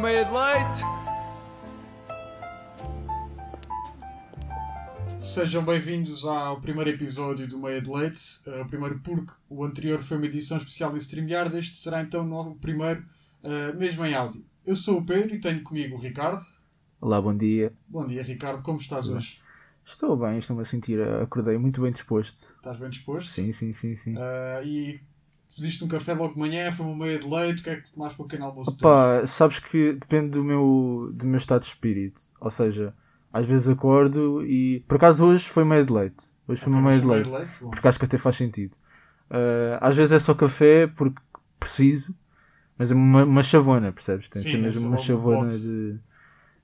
Meia de leite! Sejam bem-vindos ao primeiro episódio do Meia de Leite. Uh, o primeiro porque o anterior foi uma edição especial do StreamYard. Este será então o primeiro, uh, mesmo em áudio. Eu sou o Pedro e tenho comigo o Ricardo. Olá, bom dia. Bom dia, Ricardo. Como estás Olá. hoje? Estou bem, estou-me a sentir, acordei muito bem disposto. Estás bem disposto? Sim, sim, sim, sim. Uh, e pediste um café logo de manhã, foi uma meia de leite. O que é que tomaste para o pequeno almoço? Opa, sabes que depende do meu, do meu estado de espírito. Ou seja, às vezes acordo e. Por acaso hoje foi meia de leite. Hoje foi uma meia de meia leite. de leite? Bom. Porque acho que até faz sentido. Uh, às vezes é só café porque preciso, mas é uma, uma chavona, percebes? Tem Sim, mesmo uma um chavona de,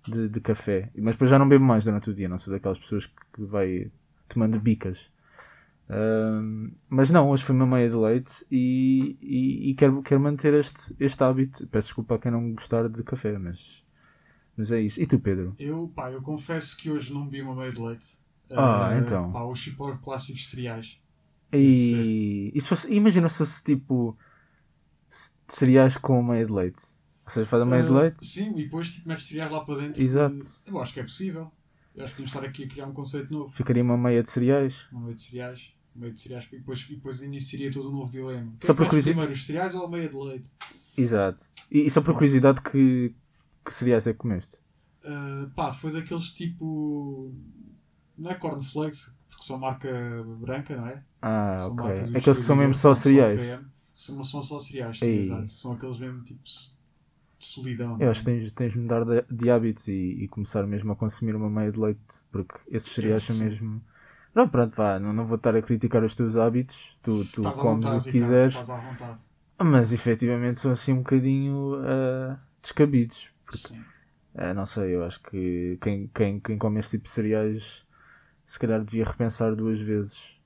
de, de café. Mas depois já não bebo mais durante o dia, não sou daquelas pessoas que vai tomando bicas. Um, mas não, hoje foi uma meia de leite e, e, e quero, quero manter este, este hábito. Peço desculpa a quem não gostar de café, mas, mas é isso. E tu, Pedro? Eu, pá, eu confesso que hoje não bebi uma meia de leite. Ah, Uh, então. Pá, os chipor clássicos cereais. E, e se fosse, imagina se fosse tipo cereais com meia de leite. Ou seja, faz a meia de Uh, leite. Sim, e depois tipo, metes cereais lá para dentro. Exato. que- Eu acho que é possível. Eu acho que podemos estar aqui a criar um conceito novo. Ficaria uma meia de cereais. Uma meia de cereais. Meia de cereais. E depois, e depois iniciaria todo um novo dilema. Só por é curiosidade- primeiro, os cereais ou a meia de leite? Exato. E, e só por curiosidade, que, que cereais é que comeste? Uh, pá, foi daqueles tipo. Não é cornflakes, porque são marca branca, não é? Ah, São ok. Aqueles que são mesmo só cereais. PM. São, são só cereais, sim, exato. São aqueles mesmo tipo de solidão. Eu acho que tens, tens de mudar de, de hábitos e, e começar mesmo a consumir uma meia de leite, porque esses cereais são sim. Não, pronto, vá, não, não vou estar a criticar os teus hábitos, tu, tu Estás comes vontade, o que quiseres, Estás à vontade. mas efetivamente são assim um bocadinho ah, descabidos. Sim. Ah, não sei, eu acho que quem, quem, quem come este tipo de cereais se calhar devia repensar duas vezes.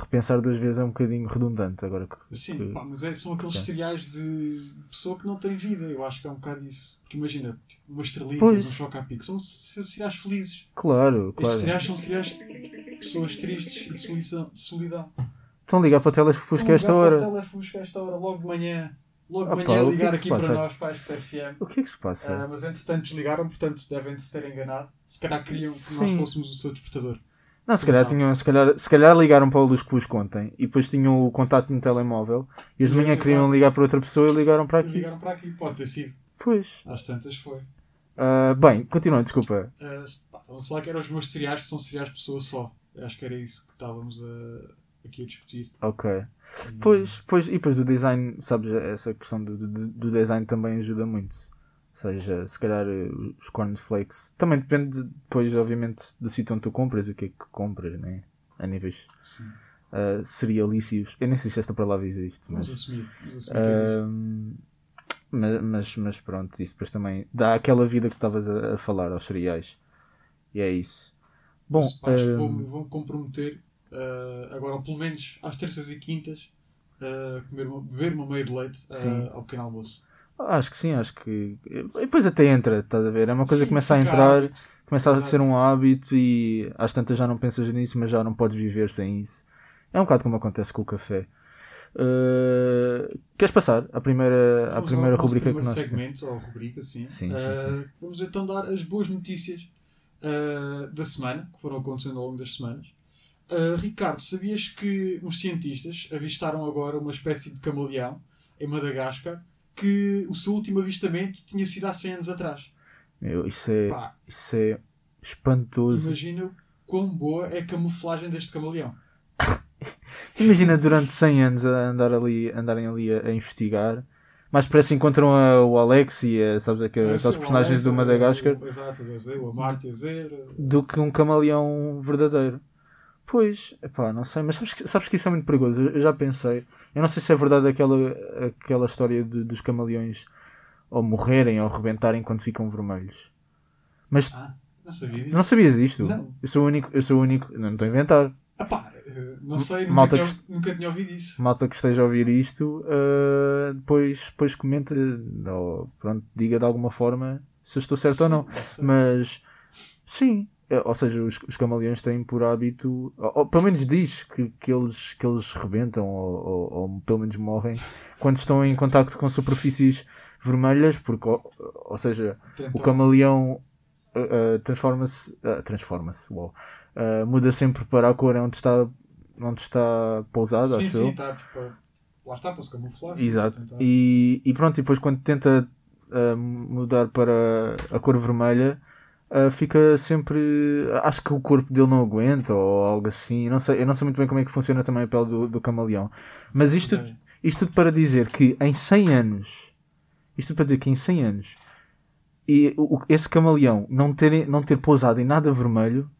Repensar duas vezes é um bocadinho redundante agora que. Sim, que- pá, mas é, são aqueles Ok. cereais de pessoa que não tem vida. Eu acho que é um bocado isso. Porque imagina, tipo, umas estrelitas, Pois. um choca-pico, são c- cereais felizes. Claro, Estes claro. cereais são cereais de pessoas tristes e de solidão. De solidão. Estão a ligar para o telefusca esta ligar hora. para o Telefusca a esta hora, logo de manhã. Logo Ah, de pá, manhã é ligar que aqui para nós, para a FM. O que é que se passa? Ah, mas entretanto desligaram, portanto devem se ter enganado. Se calhar queriam que nós Sim. foussemos o seu despertador. Não, se calhar, tinham, se, calhar, se calhar ligaram para o Luz que vos contem e depois tinham o contato no telemóvel e as de manhã queriam ligar para outra pessoa e ligaram para aqui. Ligaram para aqui, pode ter sido. Pois. Às tantas foi. Ah, bem, continuando, desculpa. Estávamos a falar que eram os meus cereais, que são cereais de pessoa só. Eu acho que era isso que estávamos a- aqui a discutir. Ok. E- Pois, pois, e depois do design, sabes, essa questão do, do, do design também ajuda muito. Ou seja, se calhar eh, os cornflakes. Também depende de- depois, obviamente, do sítio onde tu compras, o que é que compras, né? A níveis ah, cerealícios. Eu nem sei se esta palavra existe, mas. Vamos assumir. Vamos assumir que existe. Ahm, mas, mas, mas pronto, isso depois também dá aquela vida que estavas a, a falar aos cereais. E é isso. Bom, ahm, vou-me vou comprometer, ah, agora, pelo menos às terças e quintas, a comer uma- beber uma meia de leite ao pequeno almoço. Acho que sim, acho que. e Depois até entra, estás a ver? É uma coisa Sim, que começa a entrar, hábito. começa a Exato. ser um hábito e às tantas já não pensas nisso, mas já não podes viver sem isso. É um bocado como acontece com o café. Ah, queres passar à primeira, à primeira rubrica que nós temos? segmento, ou rubrica, sim. Sim, sim, Ah, Vamos então dar as boas notícias ah, da semana, que foram acontecendo ao longo das semanas. Ricardo, sabias que uns cientistas avistaram agora uma espécie de camaleão em Madagascar que o seu último avistamento tinha sido há 100 anos atrás? Meu, isso, é, Pá, isso é espantoso. imagina quão boa é a camuflagem deste camaleão. Imagina durante 100 anos a andar ali, andarem ali a, a investigar. Mais parece encontram a- o Alex e a, sabes, aqu- aqueles o personagens Alex, do Madagascar o- Exato, o Gazelle, o Marte, a do que um camaleão verdadeiro. Pois, epá, não sei, mas sabes que, sabes que isso é muito perigoso. Eu já pensei. Eu não sei se é verdade aquela, aquela história de- dos camaleões ou morrerem ou rebentarem quando ficam vermelhos. Mas Ah, não sabia disso. não sabias isto? Não. Eu sou o único, eu sou o único, não estou a inventar. Ah pá, eh, não sei, nunca, Malta tinha, nunca tinha ouvido isso. malta que esteja a ouvir isto, uh, depois, depois comenta, ou pronto, diga de alguma forma se eu estou certo ou não. Sim. Mas sim, ou seja, os, os camaleões têm por hábito, ou, ou pelo menos diz que, que, eles, que eles rebentam ou, ou- ou pelo menos morrem quando estão em contacto com superfícies vermelhas, porque, ou, ou seja, Tentam- o camaleão uh, uh, transforma-se, uh, transforma-se, uh, muda sempre para a cor onde está, onde está pousado, Sim, sim, eu. está tipo. Lá está para se camuflar. Exato. tentar- E, e pronto, e depois quando tenta mudar para a cor vermelha, uh, fica sempre. Acho que o corpo dele não aguenta ou algo assim. Não sei, eu não sei muito bem como é que funciona também a pele do, do camaleão. Mas isto, isto tudo para dizer que em 100 anos, isto tudo para dizer que em 100 anos, e o- esse camaleão não ter, não ter pousado em nada vermelho,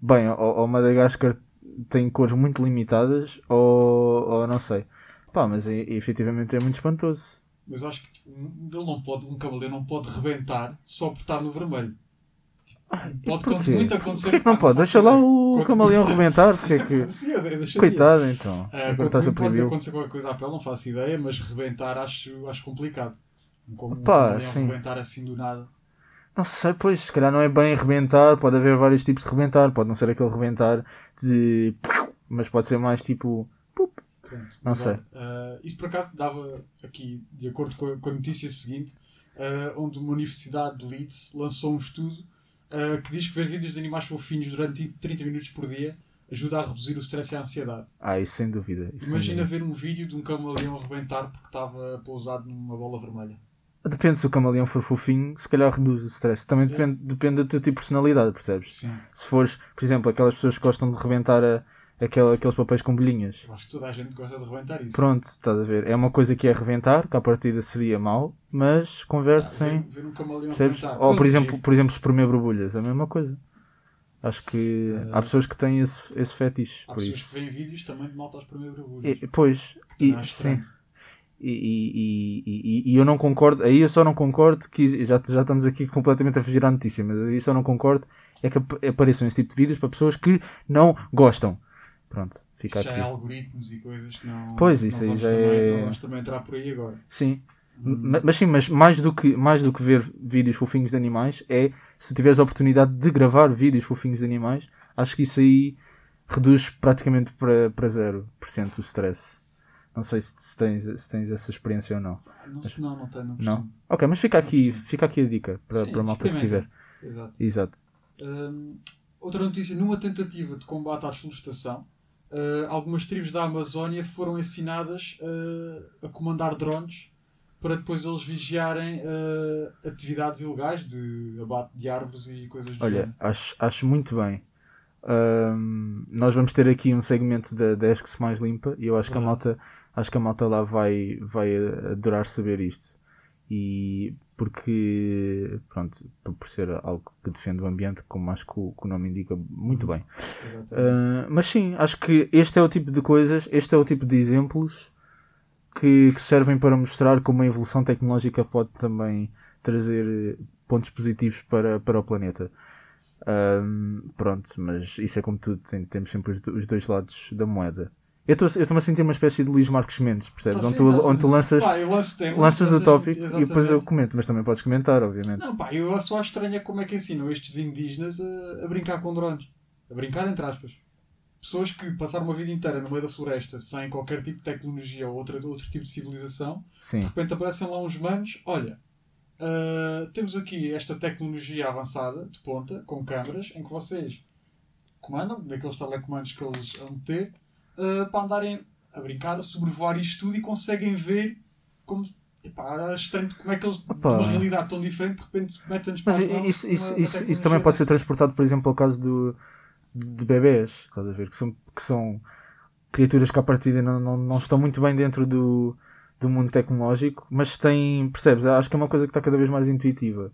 bem, ou, ou Madagascar tem cores muito limitadas, ou, ou não sei. Pá, mas e efetivamente é muito espantoso. Mas eu acho que tipo, ele não pode, um cavaleiro não pode rebentar só por estar no vermelho. Pode Porquê? muito acontecer. Porquê que não pode? Deixa lá o camaleão rebentar, porque é que... Sim. Coitado então. Quanto muito pode acontecer qualquer coisa à pele, não faço ideia, mas rebentar acho, acho complicado. Como um Pá, camaleão rebentar assim do nada. Não sei, pois, se calhar não é bem rebentar, pode haver vários tipos de rebentar, pode não ser aquele rebentar de. Mas pode ser mais tipo. Pronto. Não Mas, sei. ah, isso por acaso dava aqui, de acordo com a, com a notícia seguinte, ah, onde uma universidade de Leeds lançou um estudo ah, que diz que ver vídeos de animais fofinhos durante 30 minutos por dia ajuda a reduzir o stress e a ansiedade. Ah, isso sem dúvida. isso sem Imagina dúvida. ver um vídeo de um camaleão rebentar porque estava pousado numa bola vermelha. Depende se o camaleão for fofinho, se calhar reduz o stress. Também depende, depende do teu tipo de personalidade, percebes? Sim. Se fores, por exemplo, aquelas pessoas que gostam de rebentar a, aquela- aqueles papéis com bolhinhas. Eu acho que toda a gente gosta de rebentar isso. Pronto, estás a ver? É uma coisa que é rebentar, que à partida seria mau, mas Ah, converte-se em. ver, ver um camaleão. Ou por exemplo, por exemplo, espremer borbulhas, é a mesma coisa. Acho que Ah. há pessoas que têm esse, esse fetiche. Há por pessoas isso. que veem vídeos também de malta às primeiras borbulhas. E, pois, e, sim. E, e, e, e- e eu não concordo, aí eu só não concordo que já, já estamos aqui completamente a fugir à notícia, mas aí eu só não concordo é que ap- apareçam esse tipo de vídeos para pessoas que não gostam. Pronto, fica Isso já aqui. é algoritmos e coisas que não. Pois, não isso aí vamos já também, é- Não vamos também entrar por aí agora. Sim. Ma- Mas sim, mas mais do, que, mais do que ver vídeos fofinhos de animais é se tiveres a oportunidade de gravar vídeos fofinhos de animais, acho que isso aí reduz praticamente para, para 0% o stress. Não sei se, se tens, se tens essa experiência ou não. Não, se- não, não tenho, não Não? Ok, mas fica aqui, fica aqui a dica para, Sim, para a malta que tiver. Exato. Exato. Hum, outra notícia: numa tentativa de combate à desflorestação, uh, algumas tribos da Amazónia foram ensinadas uh, a comandar drones para depois eles vigiarem uh, atividades ilegais de abate de árvores e coisas do Olha, género. acho, acho muito bem. Ahm, nós vamos ter aqui um segmento da, da ESC mais limpa e eu acho que a Verdade. malta, acho que a malta lá vai, vai adorar saber isto. E porque, pronto, por ser algo que defende o ambiente, como acho que o, que o nome indica, muito bem. Exatamente. Ah, mas sim, acho que este é o tipo de coisas, este é o tipo de exemplos que, que servem para mostrar como a evolução tecnológica pode também trazer pontos positivos para, para o planeta. Ahm, pronto, mas isso é como tudo, tem- temos sempre os dois lados da moeda. Eu estou-me a sentir uma espécie de Luís Marcos Mendes, percebes? Tá onde, tu, tá onde tu lanças, Pá, lanço temas, lanças o tópico e depois eu exatamente. comento, mas também podes comentar, obviamente. Não, pá, eu só acho estranho é como é que ensinam estes indígenas a, a brincar com drones. A brincar, entre aspas. Pessoas que passaram uma vida inteira no meio da floresta sem qualquer tipo de tecnologia ou outra, outro tipo de civilização, Sim, de repente aparecem lá uns manos. Olha, ah, temos aqui esta tecnologia avançada, de ponta, com câmaras, em que vocês comandam, daqueles telecomandos que eles vão ter, ah, para andarem a brincar, a sobrevoar isto tudo e conseguem ver como. Epá, é estranho como é que eles, Opa. numa realidade tão diferente, de repente metem-nos para Mas mãos isso, isso, isso, isso também pode ser transportado, por exemplo, ao caso do, de, de bebés, estás a ver? Que são, que são criaturas que à partida não, não, não estão muito bem dentro do, do mundo tecnológico, mas têm, percebes? Acho que é uma coisa que está cada vez mais intuitiva.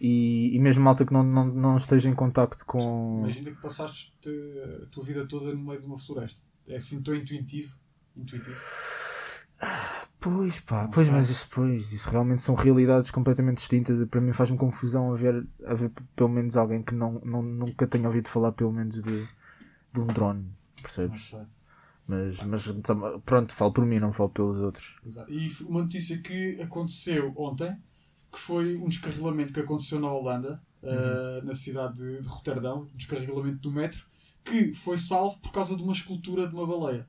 E, e mesmo malta que não, não, não esteja em contacto com. Imagina que passaste a tua vida toda no meio de uma floresta. É assim tão intuitivo. intuitivo. Pois pá, Não pois, sei. mas isso, pois, isso realmente são realidades completamente distintas. Para mim faz-me confusão haver, haver pelo menos alguém que não, não, nunca tenha ouvido falar pelo menos de, de um drone, percebes? Mas, mas pronto, falo por mim, não falo pelos outros. Exato. E uma notícia que aconteceu ontem, que foi um descarrilamento que aconteceu na Holanda, eh, na cidade de, de Roterdão, um descarrilamento do metro, que foi salvo por causa de uma escultura de uma baleia.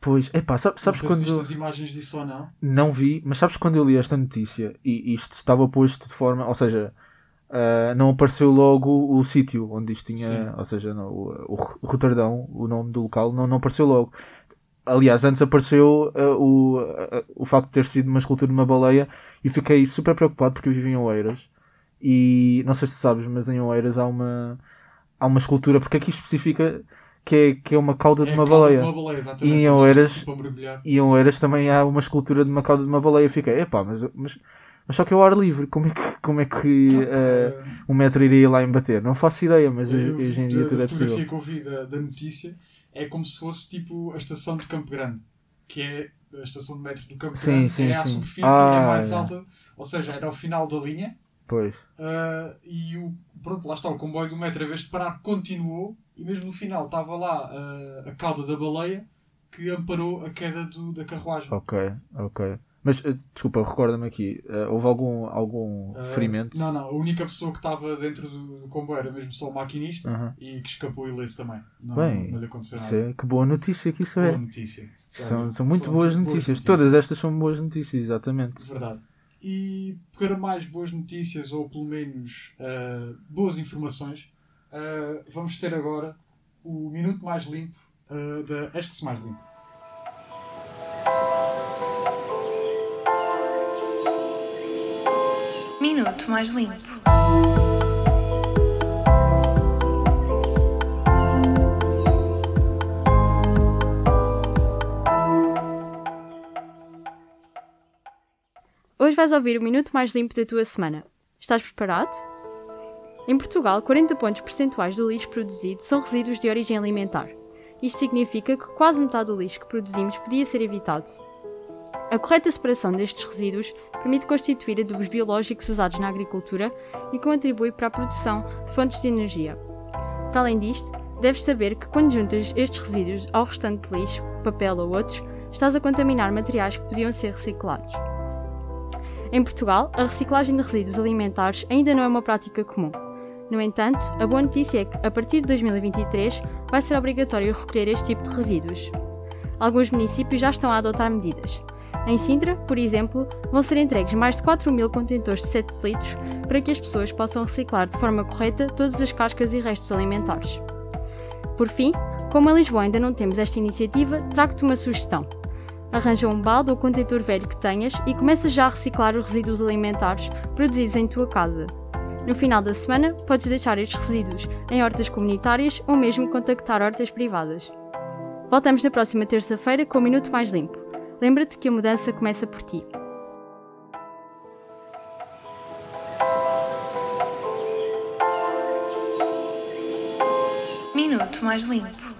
Pois, epá, sabe- sabes não sei quando. se viste as imagens disso ou não. Não vi, mas sabes quando eu li esta notícia e isto estava posto de forma. Ou seja, ah, não apareceu logo o sítio onde isto tinha. Sim. Ou seja, não, o, o Roterdão, o nome do local, não, não apareceu logo. Aliás, antes apareceu ah, o, ah, o facto de ter sido uma escultura de uma baleia e fiquei super preocupado porque eu vivo em Oeiras e não sei se tu sabes, mas em Oeiras há uma, há uma escultura, porque aqui especifica que é, que é uma cauda de É uma a cauda baleia. De uma baleia. E em Oeiras-. E em Oeiras também há uma escultura de uma cauda de uma baleia. Fiquei, epá, mas, mas, mas só que é ao ar livre. Como é que, como é que eh, Ah, um metro iria lá embater? Não faço ideia, mas eu hoje em dia da- tudo é possível. fotografia que eu vi da, da notícia é como se fosse tipo a estação de Campo Grande, que é a estação de metro do Campo Sim, Grande, sim, é à sim. superfície, Ah, é mais é. alta, ou seja, era ao final da linha. Pois, ah, e o, pronto, lá está, o comboio do metro, a vez de parar, continuou e mesmo no final estava lá ah, a cauda da baleia que amparou a queda do, da carruagem. ok, ok. Mas eh, desculpa, recorda-me aqui, eh, houve algum, algum Ah, ferimento? Não, não, a única pessoa que estava dentro do, comboio era mesmo só o maquinista e que escapou ileso também. Não, Bem, não lhe aconteceu nada. é, que boa notícia que isso Boa é. notícia. São, são muito boas tudo notícias. Todas estas são boas notícias, exatamente. Verdade. E para mais boas notícias, ou pelo menos ah, boas informações, ah, vamos ter agora o Minuto Mais Limpo ah, da Este Mais Limpo. Minuto mais limpo. Hoje vais ouvir o minuto mais limpo da tua semana. Estás preparado? Em Portugal, 40 pontos percentuais do lixo produzido são resíduos de origem alimentar. Isto significa que quase metade do lixo que produzimos podia ser evitado. A correta separação destes resíduos permite constituir adubos biológicos usados na agricultura e contribui para a produção de fontes de energia. Para além disto, deves saber que quando juntas estes resíduos ao restante lixo, papel ou outros, estás a contaminar materiais que podiam ser reciclados. Em Portugal, a reciclagem de resíduos alimentares ainda não é uma prática comum. No entanto, a boa notícia é que, a partir de 2023, vai ser obrigatório recolher este tipo de resíduos. Alguns municípios já estão a adotar medidas. Em Sintra, por exemplo, vão ser entregues mais de 4 mil contentores de 7 litros para que as pessoas possam reciclar de forma correta todas as cascas e restos alimentares. Por fim, como em Lisboa ainda não temos esta iniciativa, trago-te uma sugestão. Arranja um balde ou contentor velho que tenhas e começa já a reciclar os resíduos alimentares produzidos em tua casa. No final da semana, podes deixar estes resíduos em hortas comunitárias ou mesmo contactar hortas privadas. Voltamos na próxima terça-feira com o Minuto Mais Limpo. Lembra-te que a mudança começa por ti. Minuto mais limpo.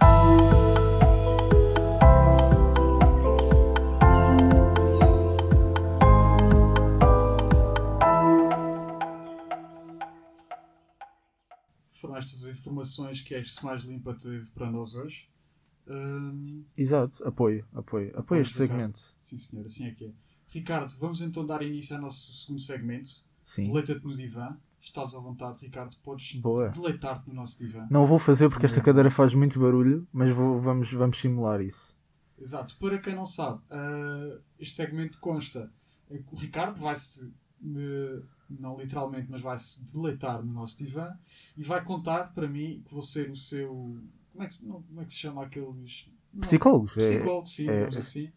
Estas informações que este Mais Limpa teve para nós hoje. Hum, Exato, apoio, apoio. Apoio este Ricardo. segmento. sim, senhor, assim é que é. Ricardo, vamos então dar início ao nosso segundo segmento. Sim. Deleita-te no divã. Estás à vontade, Ricardo. Podes Boa. deleitar-te no nosso divã. Não vou fazer porque esta cadeira faz muito barulho, mas vou- vamos, vamos simular isso. Exato. Para quem não sabe, ah, este segmento consta. eh, que O Ricardo vai-se, eh, não literalmente, mas vai-se deleitar no nosso divã e vai contar para mim que vou ser o seu. Como é que, se- não, como é que se chama aqueles. não, Psicólogos. é- sim, é- digamos assim.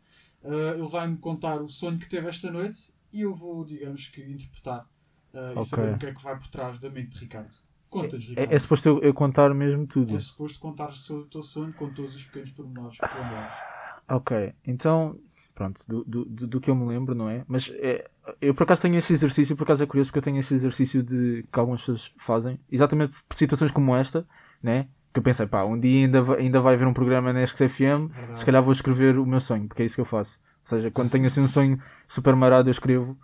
Ah, ele vai-me contar o sonho que teve esta noite e eu vou, digamos que, interpretar ah, e Ok. saber o que é que vai por trás da mente de Ricardo. Conta-nos, Ricardo. É, é suposto eu, eu contar mesmo tudo. É suposto contar sobre o teu sonho com todos os pequenos pormenores que lembrares. Ok, então, pronto, do, do, do, que eu me lembro, não é? Mas é, eu por acaso tenho esse exercício, por acaso é curioso porque eu tenho esse exercício de que algumas pessoas fazem, exatamente por situações como esta, né? Que eu pensei, pá, um dia ainda vai, ainda vai haver um programa na SXFM, Verdade. se calhar vou escrever o meu sonho, porque é isso que eu faço. Ou seja, quando tenho assim um sonho super marado, eu escrevo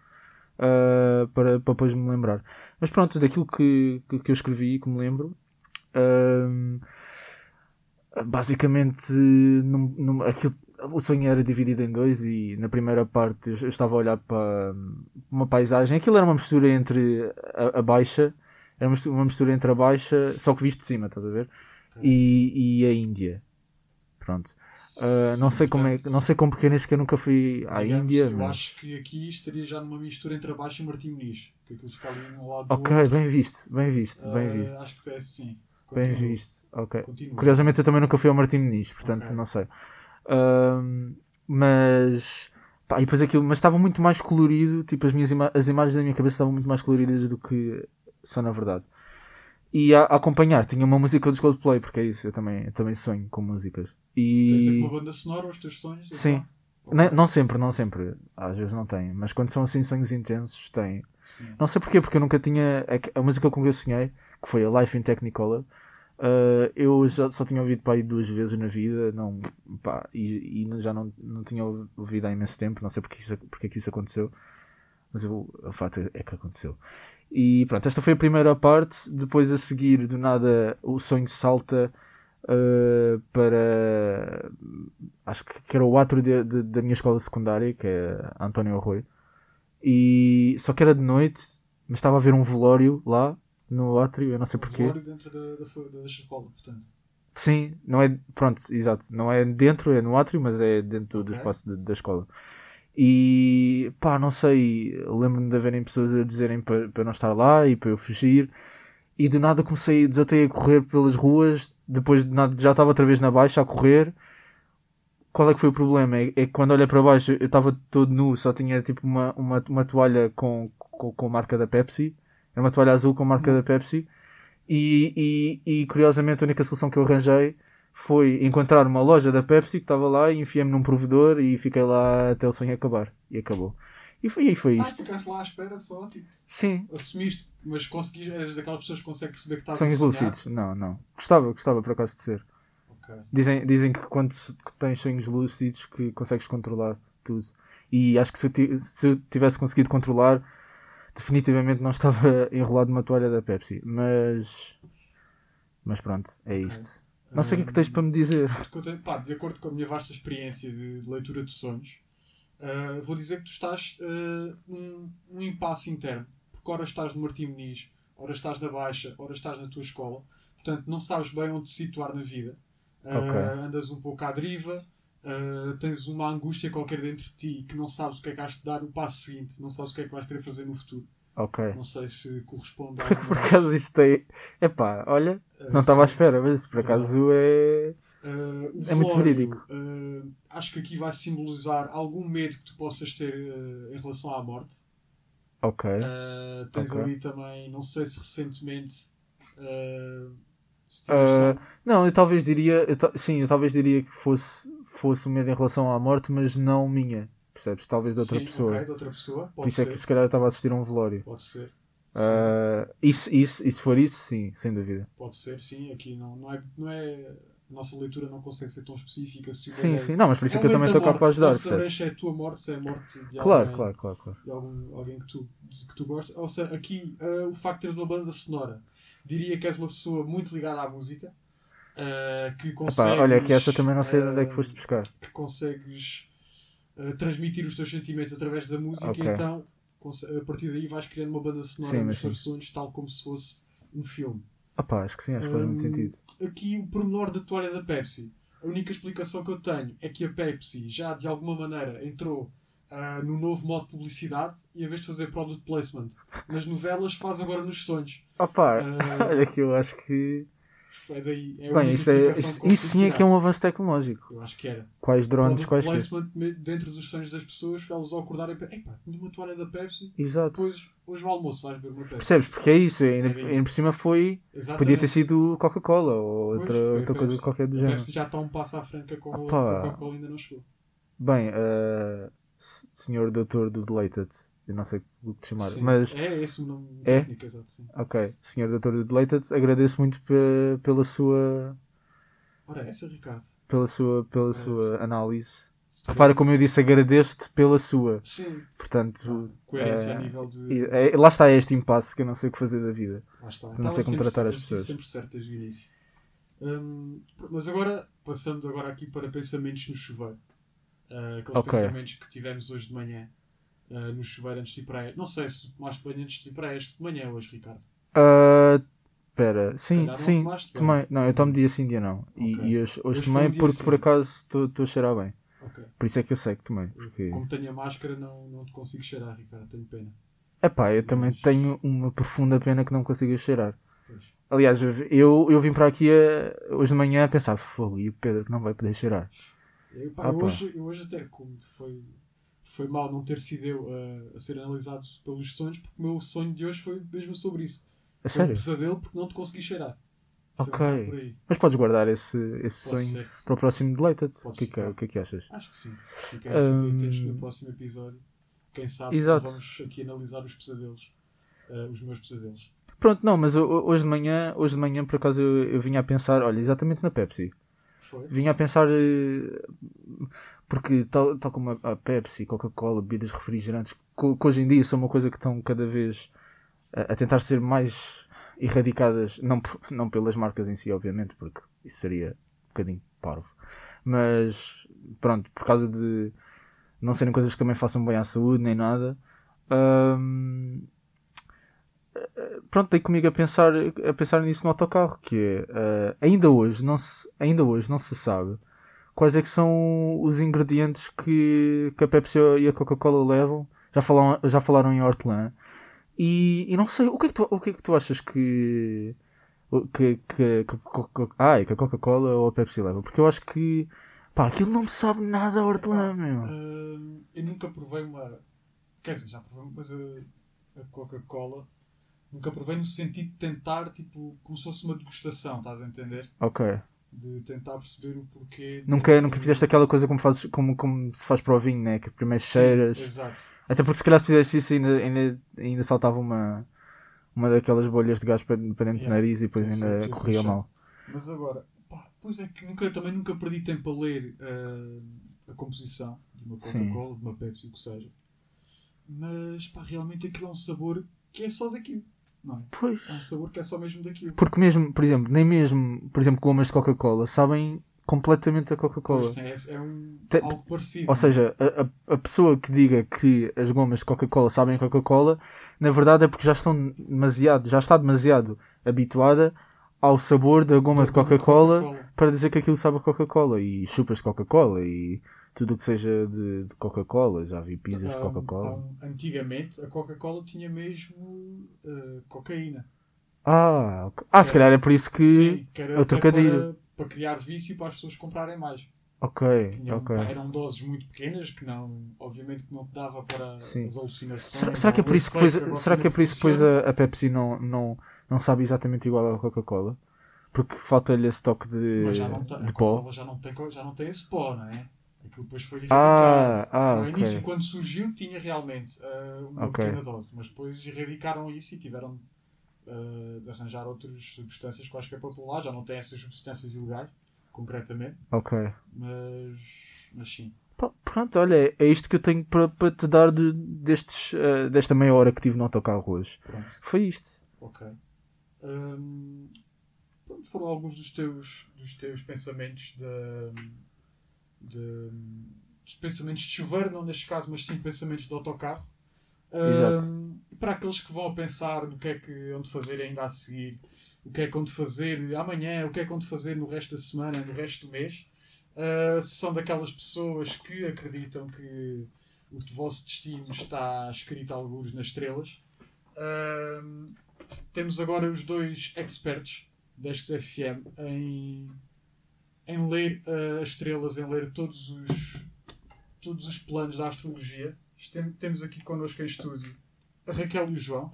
ah, para, para depois me lembrar. Mas pronto, daquilo que, que, que eu escrevi e que me lembro. ahm, basicamente num- num- aquilo- o sonho era dividido em dois e na primeira parte eu, eu estava a olhar para uma paisagem aquilo era uma mistura entre a, a baixa era uma mistura, entre a baixa só que visto de cima estás a ver e, e a Índia Pronto. Sim, não sei como é, não sei como porque eu nem sequer nunca fui à digamos, Índia. Eu mas- acho que aqui estaria já numa mistura entre a Baixa e Martim Muniz. Que aquilo fica ali um lado do Ok, outro. bem visto, bem visto, bem Ah, visto. Acho que é sim. Bem Continua, visto. Ok. continua. Curiosamente eu também nunca fui ao Martim Muniz, portanto Ok. não sei. Mas pá, e depois aquilo, mas estava muito mais colorido, tipo as minhas ima- as imagens da minha cabeça estavam muito mais coloridas do que são na verdade. E a, a acompanhar tinha uma música dos Coldplay, porque é isso, eu também, eu também sonho com músicas. Tem sempre E uma banda sonora aos teus sonhos? Sim. então? não, Ok. não sempre, não sempre, às vezes não tem, mas quando são assim sonhos intensos, tem. Sim. Não sei porquê, porque eu nunca tinha. A, a música com que eu sonhei, que foi a Life in Technicolor, uh, eu já, só tinha ouvido para aí duas vezes na vida, não, pá, e, e já não, não tinha ouvido há imenso tempo, não sei porque, isso, porque é que isso aconteceu, mas eu, o fato é que aconteceu. E pronto, esta foi a primeira parte, depois a seguir, do nada, o sonho salta uh, para. Acho que era o átrio de- de- da minha escola secundária, que é António Arroio. E só que era de noite, mas estava a ver um velório lá no átrio, eu não sei porquê. velório dentro da, da, da escola, portanto. Sim, não é. Pronto, exato. Não é dentro, é no átrio, mas é dentro do Ok. espaço de- da escola. E pá, não sei. Lembro-me de haverem pessoas a dizerem para, para não estar lá e para eu fugir. E do nada comecei, desatei a correr pelas ruas. Depois de nada, já estava outra vez na baixa a correr. Qual é que foi o problema? É, é que quando olhei para baixo eu estava todo nu, só tinha tipo uma, uma, uma toalha com, com, com a marca da Pepsi. Era uma toalha azul com a marca da Pepsi. E, e, e curiosamente a única solução que eu arranjei foi encontrar uma loja da Pepsi que estava lá e enfiei-me num provedor e fiquei lá até o sonho acabar. E acabou. E foi, e foi Ah, ficaste lá à espera só, tipo, Sim. assumiste, mas conseguiste, eras daquelas pessoas que conseguem perceber que estás Sonhos a sonhar. lúcidos. Não, não. Gostava, gostava por acaso de ser. Ok. Dizem, dizem que quando tens sonhos lúcidos que consegues controlar tudo. E acho que se eu, se eu tivesse conseguido controlar, definitivamente não estava enrolado numa toalha da Pepsi. Mas. Mas pronto, é isto. Não sei o que é que tens para me dizer. Pá, de acordo com a minha vasta experiência de, de leitura de sonhos, ah, vou dizer que tu estás ah, num, num impasse interno. Porque ora estás no Martim Muniz, ora estás na Baixa, ora estás na tua escola. Portanto, não sabes bem onde te situar na vida. Ah, Ok. Andas um pouco à deriva, ah, tens uma angústia qualquer dentro de ti que não sabes o que é que has de dar o passo seguinte, não sabes o que é que vais querer fazer no futuro. Ok. Não sei se corresponde a. Por acaso isso tem. Epá, olha, Ah, não estava à sim. espera, mas isso por acaso é. Uh, É muito verídico. uh, acho que aqui vai simbolizar algum medo que tu possas ter uh, em relação à morte. Ok. Uh, tens Ok. ali também, não sei se recentemente. Uh, se não, eu talvez diria. eu sim, eu talvez diria que fosse, fosse um medo em relação à morte, mas não minha. Percebes? Talvez de outra Sim, pessoa. ok, de outra pessoa. Por Pode isso é ser. que se calhar eu estava a assistir a um velório. Pode ser. Ah, isso, isso, e se for isso, sim, sem dúvida. pode ser, sim. Aqui não, não, é, não é. A nossa leitura não consegue ser tão específica. Se Sim, é- sim, não, mas por isso é, que eu também estou cá para ajudar. Se é a tua morte, se é a morte de Claro, alguém. claro, claro, claro. de algum, alguém que tu, que tu gostas. Ou seja, aqui uh, o facto de teres uma banda sonora, diria que és uma pessoa muito ligada à música, uh, que Epá, consegues, olha, que essa também não sei de onde é que uh, foste buscar. que consegues uh, transmitir os teus sentimentos através da música, Ok. e então a partir daí vais criando uma banda sonora Sim, nos teus sonhos, tal como se fosse um filme. Ah pá, acho que sim, acho que faz muito Hum, sentido. Aqui o pormenor da toalha da Pepsi. A única explicação que eu tenho é que a Pepsi já de alguma maneira entrou ah, no novo modo de publicidade e em vez de fazer product placement nas novelas faz agora nos sonhos. Pá, Ah, olha que eu acho que. Daí, é Bem, isso, é, isso, isso sim é que é um avanço tecnológico. Eu acho que era. Quais drones, quais placement me- dentro dos sonhos das pessoas para elas ao acordarem para epá, tinha uma toalha da Pepsi, Exato. depois hoje ao almoço vais beber uma Pepsi. Percebes? Porque é isso, ainda, É ainda por cima foi. Exatamente. Podia ter sido Coca-Cola ou Pois, outra, outra coisa qualquer do A género. Pepsi já está um passo à frente a Coca-Cola ainda não chegou. Bem, uh, senhor doutor do Deleted, eu não sei o que te chamar, Sim, mas É esse o nome É? técnico, exato. Sim. ok, senhor doutor do Deleted, agradeço muito pe- pela sua Ora, essa, Ricardo. pela sua pela É, sua análise. Estaria- Repara como eu disse, agradeço-te pela sua. Sim. Portanto, Coerência eh, a nível de. é- lá está este impasse que eu não sei o que fazer da vida. Lá está. não Estava sei como tratar as pessoas. Sempre certo desde o início. Hum, mas agora, passando agora aqui para pensamentos no chuveiro. Ah, aqueles Ok. pensamentos que tivemos hoje de manhã ah, no chuveiro antes de ir para a... Não sei se tomaste banho antes de ir para a ESC de manhã hoje, Ricardo. Espera, sim, não sim, tomaste, tomei. Não, eu tomo dia sim, dia não. E, Ok. e hoje, hoje tomei um porque sim. por acaso estou a cheirar bem. Ok. Por isso é que eu sei que tomei. Porque... Como tenho a máscara, não, não te consigo cheirar, Ricardo. Tenho pena. Epá, eu também Mas- tenho uma profunda pena que não consiga cheirar. Pois. Aliás, eu, eu vim para aqui a- hoje de manhã a pensar, fogo, e o Pedro que não vai poder cheirar. Eu, pá, Ah, eu pá. hoje, eu hoje até como foi, foi mal não ter sido eu a, a ser analisado pelos sonhos, porque o meu sonho de hoje foi mesmo sobre isso. A Foi um sério? pesadelo porque não te consegui cheirar. Foi um Ok. aí. Mas podes guardar esse, esse Pode sonho ser. para o próximo Deleted. O que, é o que é que achas? Acho que sim. Fiquem atentos no próximo episódio. Quem sabe Exato. vamos aqui analisar os pesadelos. eh, os meus pesadelos. Pronto, não, mas ho- ho- hoje de manhã, hoje de manhã por acaso eu, eu vinha a pensar, olha, exatamente na Pepsi. Foi? Vinha a pensar, eh, porque tal, tal como a, a Pepsi, Coca-Cola, bebidas refrigerantes, que, que hoje em dia são uma coisa que estão cada vez a, a tentar ser mais erradicadas, não, não pelas marcas em si, obviamente, porque isso seria um bocadinho parvo. Mas, pronto, por causa de não serem coisas que também façam bem à saúde, nem nada. hum, pronto, dei comigo a pensar, a pensar nisso no autocarro, que é, eh, ainda, hoje não se, ainda hoje não se sabe quais é que são os ingredientes que, que a Pepsi e a Coca-Cola levam. Já falaram, já falaram em hortelã. E, e não sei, o que é que tu, o que é que tu achas que, que, que, que, ai, que a Coca-Cola ou a Pepsi levam? Porque eu acho que, pá, aquilo não me sabe nada a hortelã, meu. Hum, eu nunca provei uma. Quer dizer, já provei, mas a, a Coca-Cola nunca provei no sentido de tentar, tipo, como se fosse uma degustação, estás a entender? Ok. De tentar perceber o porquê. de- Nunca, nunca fizeste aquela coisa como, fazes, como, como se faz para o vinho, né? Que primeiro Sim, cheiras. Exato. Até porque se calhar se fizesse isso ainda, ainda, ainda saltava uma, uma daquelas bolhas de gás para, para dentro do Yeah. nariz e depois ainda corria é mal. Mas agora, pá, pois é que nunca, também nunca perdi tempo a ler ah, a composição de uma. Coca-Cola, de uma Pepsi, o que seja. Mas, pá, realmente aquilo é um sabor que é só daquilo, não é? Pois. É um sabor que é só mesmo daquilo. Porque mesmo, por exemplo, nem mesmo, por exemplo, gomas de Coca-Cola sabem completamente a Coca-Cola. Esse- é um, algo parecido. Ou é? seja, a, a- pessoa que diga que as gomas de Coca-Cola sabem Coca-Cola, na verdade é porque já estão demasiado, já está demasiado habituada ao sabor da goma de Da de Coca-Cola Coca-Cola. para dizer que aquilo sabe a Coca-Cola e chupas de Coca-Cola e tudo o que seja de, de Coca-Cola, já vi pizzas de Ah, Coca-Cola. ah, antigamente a Coca-Cola tinha mesmo ah, cocaína. Ah, ok. ah, se calhar é por isso que. Sim, que era é até trocadilho. para, para criar vício para as pessoas comprarem mais. Ok, Tinham, ok. eram doses muito pequenas que não, obviamente que não te dava para Sim. as alucinações. Será, será que é por isso que depois, efeito será que é por isso que depois a, a Pepsi não, não, não sabe exatamente igual à Coca-Cola? Porque falta-lhe esse toque de, Mas já não tem, de a pó. Coca-Cola já não tem, já não tem esse pó, não é? Aquilo depois foi Ah, erradicado. ah, foi ao ok. início, quando surgiu, tinha realmente ah, uma Ok. pequena dose, mas depois erradicaram isso e tiveram ah, de arranjar outras substâncias quaisquer para lá. Já não tem essas substâncias ilegais, concretamente, Ok. mas, mas sim. Pronto, olha, é- isto que eu tenho para, para te dar de- destes, eh, desta meia hora que tive no autocarro hoje. Pronto. Foi isto. Ok. Pronto, foram alguns dos teus, dos teus pensamentos de, pensamentos de chuveiro, não neste caso, mas sim pensamentos de autocarro. E para aqueles que vão a pensar no que é que hão de fazer ainda a seguir, o que é que hão de fazer amanhã, o que é que hão de fazer no resto da semana, no resto do mês, uh, são daquelas pessoas que acreditam que o vosso destino está escrito a alguns nas estrelas. hum, temos agora os dois experts da FM em, em ler uh, as estrelas, em ler todos os, todos os planos da astrologia. Tem- Temos aqui connosco em estúdio a Raquel e o João.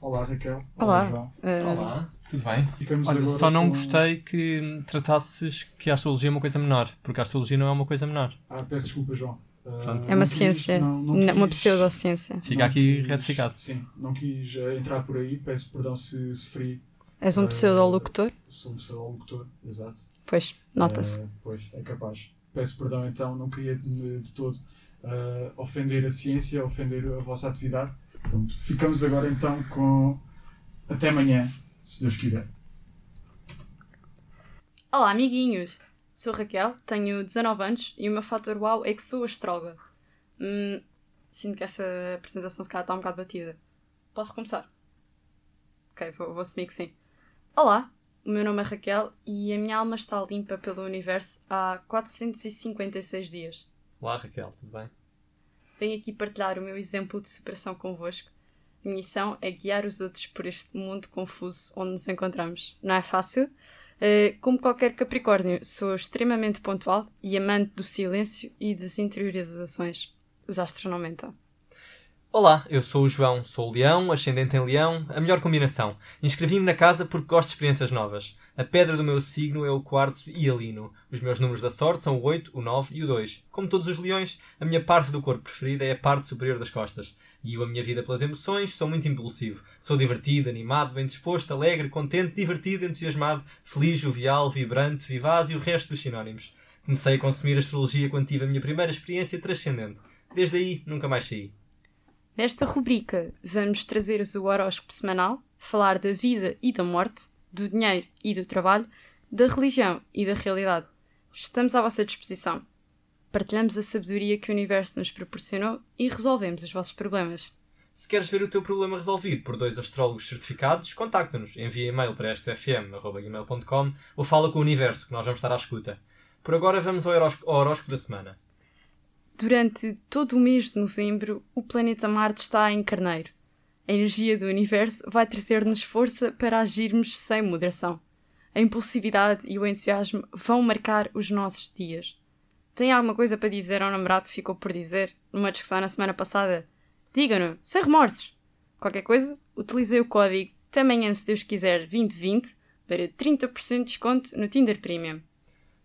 Olá, Raquel. Olá. João. Eh, Olá, tudo bem? Ficamos Olha, agora só não com- gostei que tratasses que a astrologia é uma coisa menor, porque a astrologia não é uma coisa menor. Ah, peço desculpa, João. Pronto. É uma quis- ciência, não- não n- uma quis- pseudociência. Fica não aqui quis- retificado. Sim, não quis entrar por aí. Peço perdão se, se feri. És um Eh, pseudolocutor? Sou um pseudolocutor, exato. Pois, nota-se. Eh, pois, é capaz. Peço perdão então, não queria de, todo eh, ofender a ciência, ofender a vossa atividade. Pronto, ficamos agora então com. Até amanhã, se Deus quiser. Olá, amiguinhos! Sou Raquel, tenho 19 anos e o meu fator uau é que sou astróloga. Hum, sinto que esta apresentação se calhar está um bocado batida. Posso começar? Ok, vou, vou assumir que sim. Olá, o meu nome é Raquel e a minha alma está limpa pelo universo há 456 dias. Olá Raquel, tudo bem? Venho aqui partilhar o meu exemplo de superação convosco. A minha missão é guiar os outros por este mundo confuso onde nos encontramos. Não é fácil? Eh, como qualquer Capricórnio, sou extremamente pontual e amante do silêncio e das interiorizações. Os astronaumentam. Olá, eu sou o João, sou leão, ascendente em leão, a melhor combinação. Inscrevi-me na casa porque gosto de experiências novas. A pedra do meu signo é o quartzo hialino. Os meus números da sorte são o 8, o 9 e o 2. Como todos os leões, a minha parte do corpo preferida é a parte superior das costas. Guio a minha vida pelas emoções, sou muito impulsivo. Sou divertido, animado, bem disposto, alegre, contente, divertido, entusiasmado, feliz, jovial, vibrante, vivaz e o resto dos sinónimos. Comecei a consumir astrologia quando tive a minha primeira experiência transcendente. Desde aí, nunca mais saí. Nesta rubrica, vamos trazer-vos o horóscopo semanal, falar da vida e da morte, do dinheiro e do trabalho, da religião e da realidade. Estamos à vossa disposição. Partilhamos a sabedoria que o universo nos proporcionou e resolvemos os vossos problemas. Se queres ver o teu problema resolvido por dois astrólogos certificados, contacta-nos. Envia e-mail para escfm.gmail.com ou fala com o universo, que nós vamos estar à escuta. Por agora, vamos ao horóscopo da semana. Durante todo o mês de novembro, o planeta Marte está em carneiro. A energia do universo vai trazer-nos força para agirmos sem moderação. A impulsividade e o entusiasmo vão marcar os nossos dias. Tem alguma coisa para dizer ao namorado que ficou por dizer numa discussão na semana passada? Diga-no, sem remorsos. Qualquer coisa, utilizei o código também se Deus quiser 2020 para 30% de desconto no Tinder Premium.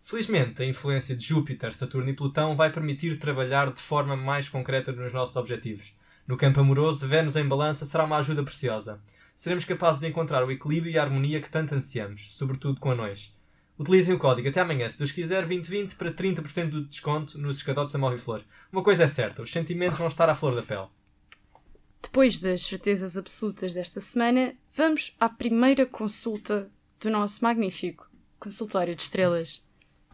Felizmente, a influência de Júpiter, Saturno e Plutão vai permitir trabalhar de forma mais concreta nos nossos objetivos. No campo amoroso, Vênus em balança será uma ajuda preciosa. Seremos capazes de encontrar o equilíbrio e a harmonia que tanto ansiamos, sobretudo com anões. Utilizem o código até amanhã, se Deus quiser, 2020 para 30% de desconto nos escadotes da Moviflor. Uma coisa é certa, os sentimentos vão estar à flor da pele. Depois das certezas absolutas desta semana, vamos à primeira consulta do nosso magnífico consultório de estrelas.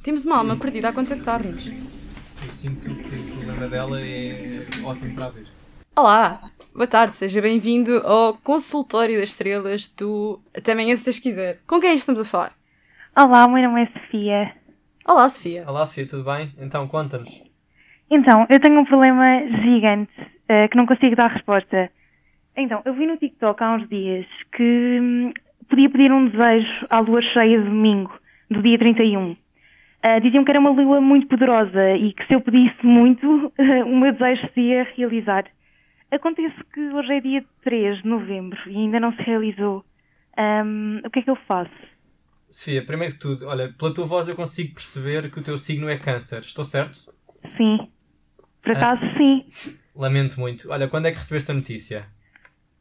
Temos uma alma perdida a contactar-nos. Eu sinto que o problema dela é ótimo para ver. Olá, boa tarde, seja bem-vindo ao consultório das estrelas do Até amanhã se Deus quiser. Com quem estamos a falar? Olá, o meu nome é Sofia. Olá, Sofia. Olá, Sofia, tudo bem? Então, conta-nos. Então, eu tenho um problema gigante eh, que não consigo dar resposta. Então, eu vi no TikTok há uns dias que hum, podia pedir um desejo à lua cheia de domingo, do dia 31. Uh, diziam que era uma lua muito poderosa e que se eu pedisse muito, o meu desejo se ia realizar. Acontece que hoje é dia 3 de novembro e ainda não se realizou. Ahm, o que é que eu faço? Sofia, primeiro que tudo, olha, pela tua voz eu consigo perceber que o teu signo é câncer. Estou certo? Sim. Por acaso, sim. Lamento muito. Olha, quando é que recebeste a notícia?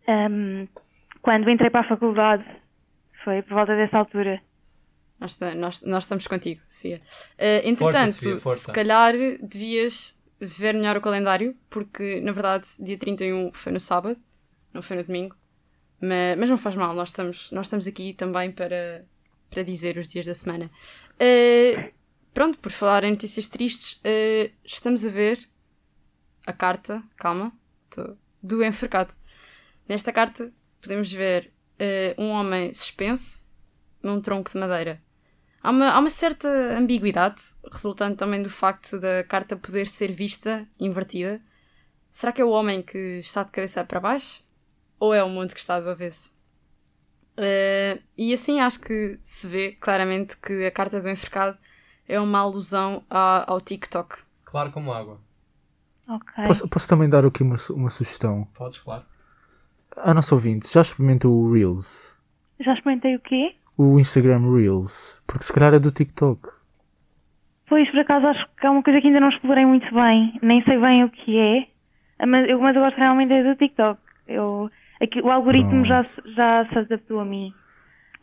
Ahm, quando entrei para a faculdade, foi por volta dessa altura. Nós, nós- nós estamos contigo, Sofia. Uh, entretanto, Sofia, força. se calhar devias ver melhor o calendário, porque na verdade dia 31 foi no sábado, não foi no domingo. Mas, mas não faz mal, nós estamos, nós estamos aqui também para, para dizer os dias da semana. Uh, pronto, por falar em notícias tristes, uh, estamos a ver a carta, calma, tô- do enforcado. Nesta carta podemos ver uh, um homem suspenso num tronco de madeira. Há uma, há uma certa ambiguidade, resultante também do facto da carta poder ser vista invertida. Será que é o homem que está de cabeça para baixo? Ou é o mundo que está do avesso? Eh, e assim acho que se vê claramente que a carta do enforcado é uma alusão a- ao TikTok. Claro como água. Ok. Posso, posso também dar aqui uma, uma sugestão? Podes, claro. A nossa ouvinte, já experimentou o Reels? Já experimentei o quê? O Instagram Reels? Porque se calhar é do TikTok. Pois, por acaso, acho que há uma coisa que ainda não explorei muito bem. Nem sei bem o que é. Mas eu, mas eu gosto realmente é do TikTok. Eu, aqui, o algoritmo já, se- já se adaptou a mim.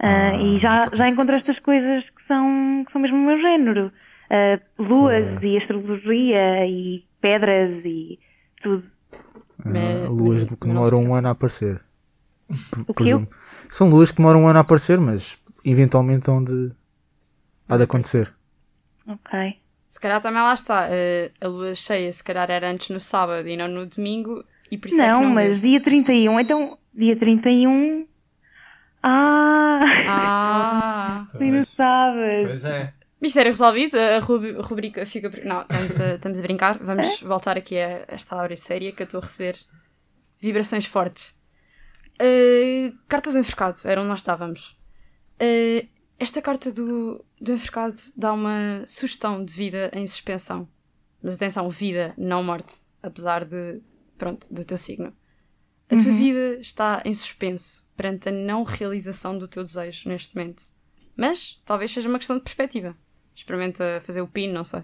Ah, Ah, e já, já encontro estas coisas que são, que são mesmo o meu género. Ah, luas e astrologia e pedras e tudo. Ah, luas que demoram um ano a aparecer. Por- O quê? presumo. São luas que demoram um ano a aparecer, mas eventualmente hão de, há de acontecer. Ok. Se calhar também lá está. eh, a lua cheia, se calhar era antes no sábado e não no domingo, e por isso é que Não, não mas deu. dia 31, então, dia 31. Ah, Ah! tu não sabes. Pois é. Mistério resolvido, a rubrica fica. Não, estamos a, estamos a brincar. Vamos voltar aqui a esta hora séria que eu estou a receber vibrações fortes. Uh, carta do enforcado, era onde nós estávamos. Uh, esta carta do, do enforcado dá uma sugestão de vida em suspensão. Mas atenção, vida, não morte. Apesar de. Pronto, do teu signo. A tua Uhum. vida está em suspenso perante a não realização do teu desejo neste momento. Mas talvez seja uma questão de perspectiva. Experimenta fazer o pin, não sei.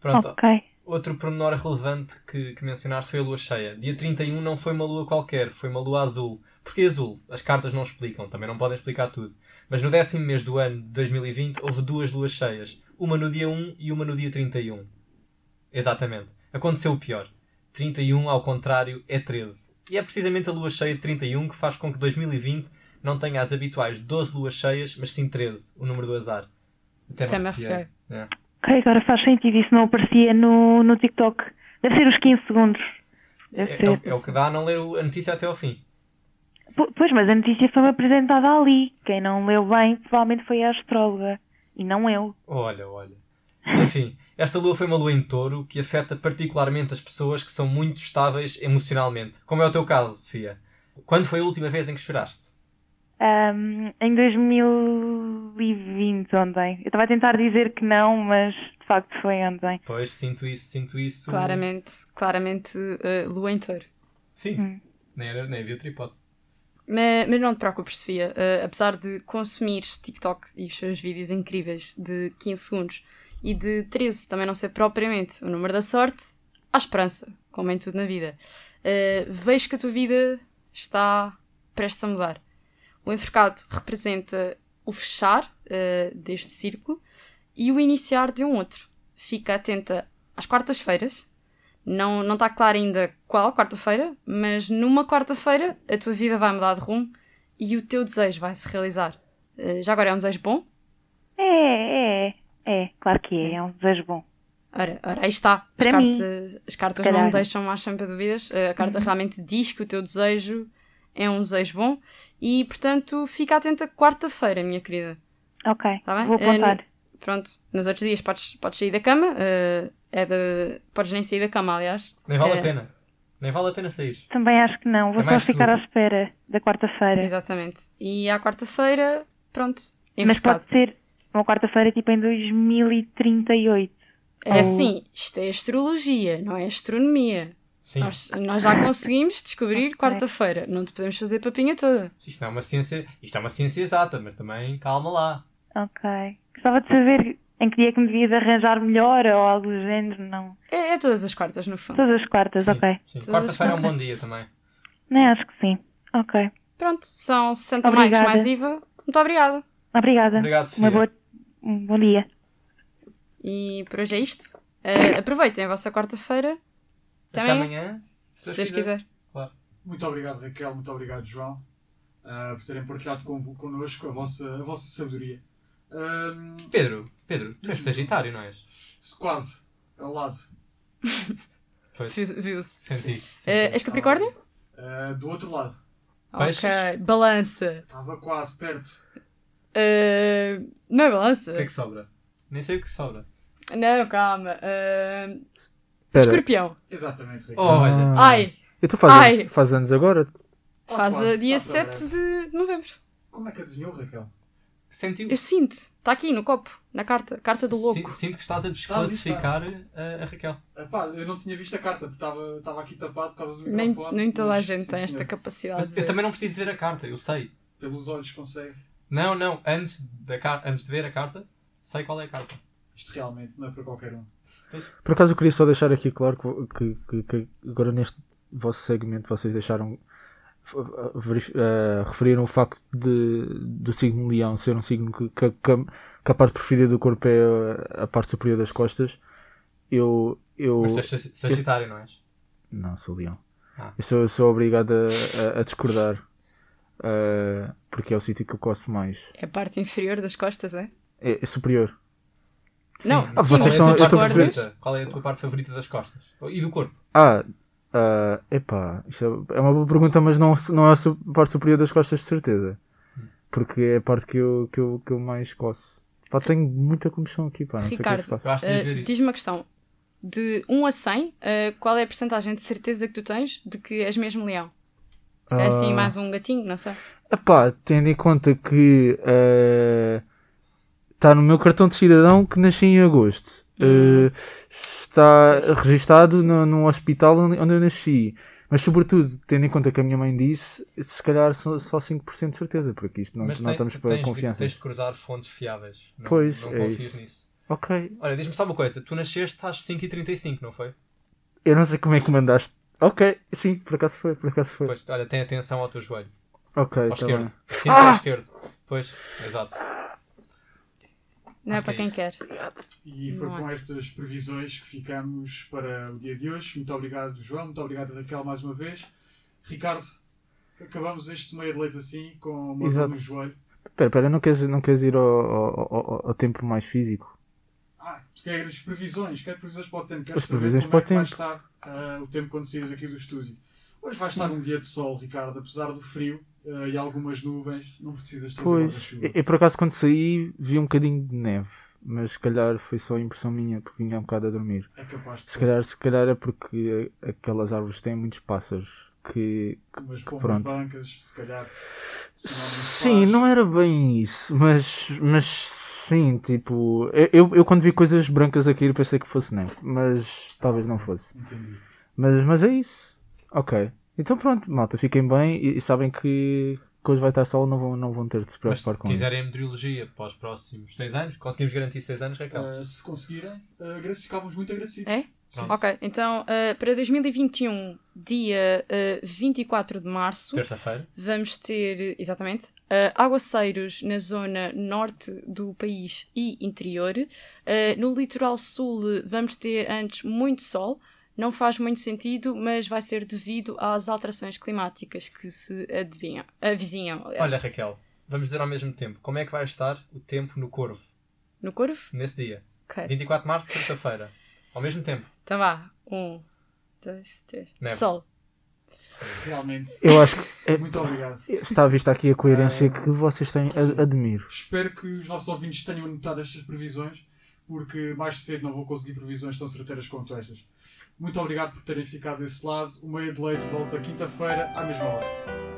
Pronto, Ok. outro pormenor relevante que, que mencionaste foi a lua cheia. Dia 31 não foi uma lua qualquer, foi uma lua azul. Porquê azul? As cartas não explicam, também não podem explicar tudo. Mas no décimo mês do ano de 2020 houve duas luas cheias. Uma no dia 1 e uma no dia 31. Exatamente. Aconteceu o pior. 31, ao contrário, é 13. E é precisamente a lua cheia de 31 que faz com que 2020 não tenha as habituais 12 luas cheias, mas sim 13, o número do azar. Até Até me arrepiei. arrepiei. É. Ok, agora faz sentido. Isso não aparecia no, no TikTok. Deve ser os 15 segundos. É, é o- é o que dá a não ler o- a notícia até ao fim. Po- Pois, mas a notícia foi-me apresentada ali. Quem não leu bem provavelmente foi a astróloga. E não eu. Olha, olha. Enfim, esta lua foi uma lua em touro que afeta particularmente as pessoas que são muito estáveis emocionalmente. Como é o teu caso, Sofia. Quando foi a última vez em que choraste? Ahm, em 2020, ontem. Eu estava a tentar dizer que não, mas de facto foi ontem. Pois, sinto isso, sinto isso. Claramente, claramente, uh, lua em touro. Sim. Hum. Nem, era, nem havia outra hipótese. Mas, mas não te preocupes, Sofia. Uh, apesar de consumires TikTok e os seus vídeos incríveis de 15 segundos e de 13 também não ser propriamente o número da sorte, há esperança, como em tudo na vida. Uh, vejo que a tua vida está prestes a mudar. O enforcado representa o fechar uh, deste círculo e o iniciar de um outro. Fica atenta às quartas-feiras. Não, não está claro ainda qual quarta-feira, mas numa quarta-feira a tua vida vai mudar de rumo e o teu desejo vai se realizar. Uh, já agora é um desejo bom? É, é, é. Claro que é. É um desejo bom. Ora, ora aí está. As Para mim. cartas, as cartas não. Uhum. deixam mais sempre dúvidas. Uh, A carta realmente diz que o teu desejo é um desejo bom e, portanto, fica atenta quarta-feira, minha querida. Ok. Tá bem? Vou Eh, apontar. Pronto, nos outros dias podes, podes sair da cama. uh, é de... Podes nem sair da cama, aliás. Nem vale É. a pena. Nem vale a pena sair. Também acho que não. Vou É só ficar à seguro. espera da quarta-feira. Exatamente. E à quarta-feira, pronto, Mas pode ser uma quarta-feira tipo em 2038. É assim, isto é astrologia, não é astronomia. Sim. Nós, nós já conseguimos descobrir quarta-feira. Não te podemos fazer papinha toda. Isto não é uma ciência. Isto é uma ciência exata, mas também calma lá. Ok. Gostava de saber em que dia que me devia de arranjar melhor ou algo do género. Não. É, é todas as quartas, no fundo. Todas as quartas, Sim, ok. Quarta-feira é um bom dia também. Nem acho que sim. Ok. Pronto, são 60 Obrigada. mais mais IVA. Muito obrigada. Obrigada. Obrigado, Sofia. Uma boa... Um bom dia. E por hoje é isto. Uh, aproveitem a vossa quarta-feira. Até amanhã, amanhã. se Deus quiser. Muito obrigado, Raquel. Muito obrigado, João, ah, por terem partilhado con connosco a vossa, a vossa sabedoria. Ahm, Pedro, Pedro, tu és. Sagitário, não és? se quase, ao lado. Pois. Viu- Viu-se. Senti. Uh, és Capricórnio? Ah, do outro lado. Peixes? Ok. Balança. Estava quase perto. Uh, não é balança? O que é que sobra? Nem sei o que sobra. Não, calma. Uh, escorpião. Exatamente, Raquel. Olha. Ah. Ai, Então faz, Ai. anos, faz anos agora. Faz quase, a dia tá para 7 breve. de novembro. Como é que adivinhou, Raquel? Sentiu. Eu sinto. Está aqui no copo, na carta. Carta do louco. Sin- Sinto que estás a desclassificar a, a Raquel. Epá, eu não tinha visto a carta, porque estava estava aqui tapado por causa do Nem, microfone. nem toda a gente sim, tem esta senhor, capacidade. de Eu ver. também não preciso ver a carta, eu sei. Pelos olhos consegue. Não, não, antes, da antes de ver a carta, sei qual é a carta. Isto realmente não é para qualquer um. Por acaso eu queria só deixar aqui claro que, que- que- que agora neste vosso segmento vocês deixaram uh, uh, referiram o facto de, do signo leão ser um signo que, que, que- a parte preferida do corpo é a, a parte superior das costas. Eu, eu Mas tu és sag- Sagitário, não és? não sou leão. Ah. Eu sou, sou obrigado a, a- a discordar uh, porque é o sítio que eu gosto mais. É a parte inferior das costas, é? É, é superior. Não, Ah, sim, vocês mas são- eu estou a perceber. Qual é a tua parte favorita das costas? E do corpo? Ah, ah, epá, isso é, é uma boa pergunta, mas não, não é a parte superior das costas de certeza. porque é a parte que eu, que eu, que eu mais coço. Pá, tenho muita comissão aqui, pá, não sei o que é que se Ricardo, Uh. Diz-me uma questão. De 1 a 100, uh, qual é a porcentagem de certeza que tu tens de que és mesmo leão? É assim, Ah. mais um gatinho, não sei. Epá, tendo em conta que está no meu cartão de cidadão que nasci em agosto. Eh, está registado no, no hospital onde, onde eu nasci. Mas sobretudo, tendo em conta que a minha mãe disse, se calhar só, só 5% de certeza, porque isto não, Mas não tem- estamos para tens, de, confiança. tens de cruzar fontes fiáveis. Não, Pois, não é isso. nisso. Ok, Olha, diz-me só uma coisa. Tu nasceste às 5h35, não foi? eu não sei como é que mandaste. Ok, sim, por acaso foi, por acaso foi. Pois, olha, tem atenção ao teu joelho. Ok, Ao tá esquerdo. bem. Cinto ao esquerdo. Pois, exato. Não é para é quem quer. E foi Não é. com estas previsões que ficamos para o dia de hoje. Muito obrigado, João. Muito obrigado, Raquel, mais uma vez. Ricardo, acabamos este meio de leite assim, com uma dor Exato. no joelho. Espera, espera, não queres, não queres ir ao, ao, ao- ao tempo mais físico? Ah, queres previsões? Quer previsões para o tempo? As Queres saber previsões como é que vai estar ah, o tempo quando saíres aqui do estúdio? Hoje vai estar um dia de sol, Ricardo, apesar do frio ah, e algumas nuvens. Não precisas ter Pois, guarda-chuva. eu, por acaso quando saí vi um bocadinho de neve, mas se calhar foi só impressão minha porque vinha um bocado a dormir. É capaz de Se ser. calhar, se calhar é porque aquelas árvores têm muitos pássaros que. Umas pombas pronto. brancas, se calhar. Sim, não era bem isso, mas, mas sim, tipo, eu, eu, eu quando vi coisas brancas a cair pensei que fosse neve, mas talvez não fosse. Entendi. Mas, mas é isso. Ok. Então pronto, malta, fiquem bem e, e sabem que, hoje vai estar sol, não vão, não vão ter de se Mas preocupar se com isso. quiserem meteorologia para os próximos 6 anos, conseguimos garantir 6 anos, Raquel? Ah, se conseguirem, agradeço- ficávamos muito agradecidos. É? Ok, então uh, para 2021, dia uh, 24 de março, Terça-feira. vamos ter, exatamente, uh, aguaceiros na zona norte do país e interior. Uh, no litoral sul vamos ter antes muito sol. Não faz muito sentido, mas vai ser devido às alterações climáticas que se adivinham, avizinham. aliás. Olha, Raquel, vamos dizer ao mesmo tempo. Como é que vai estar o tempo no Corvo, No Corvo? nesse dia? Ok. 24 de março, terça-feira. Ao mesmo tempo. Então vá. Um, dois, três. Neve. Sol. Realmente. Eu acho que é- Muito obrigado. está à vista aqui a coerência Ah, que vocês têm, sim. a- admiro. Espero que os nossos ouvintes tenham notado estas previsões, porque mais cedo não vou conseguir previsões tão certeiras quanto estas. Muito obrigado por terem ficado desse lado. O Meia de Leite volta quinta-feira, à mesma hora.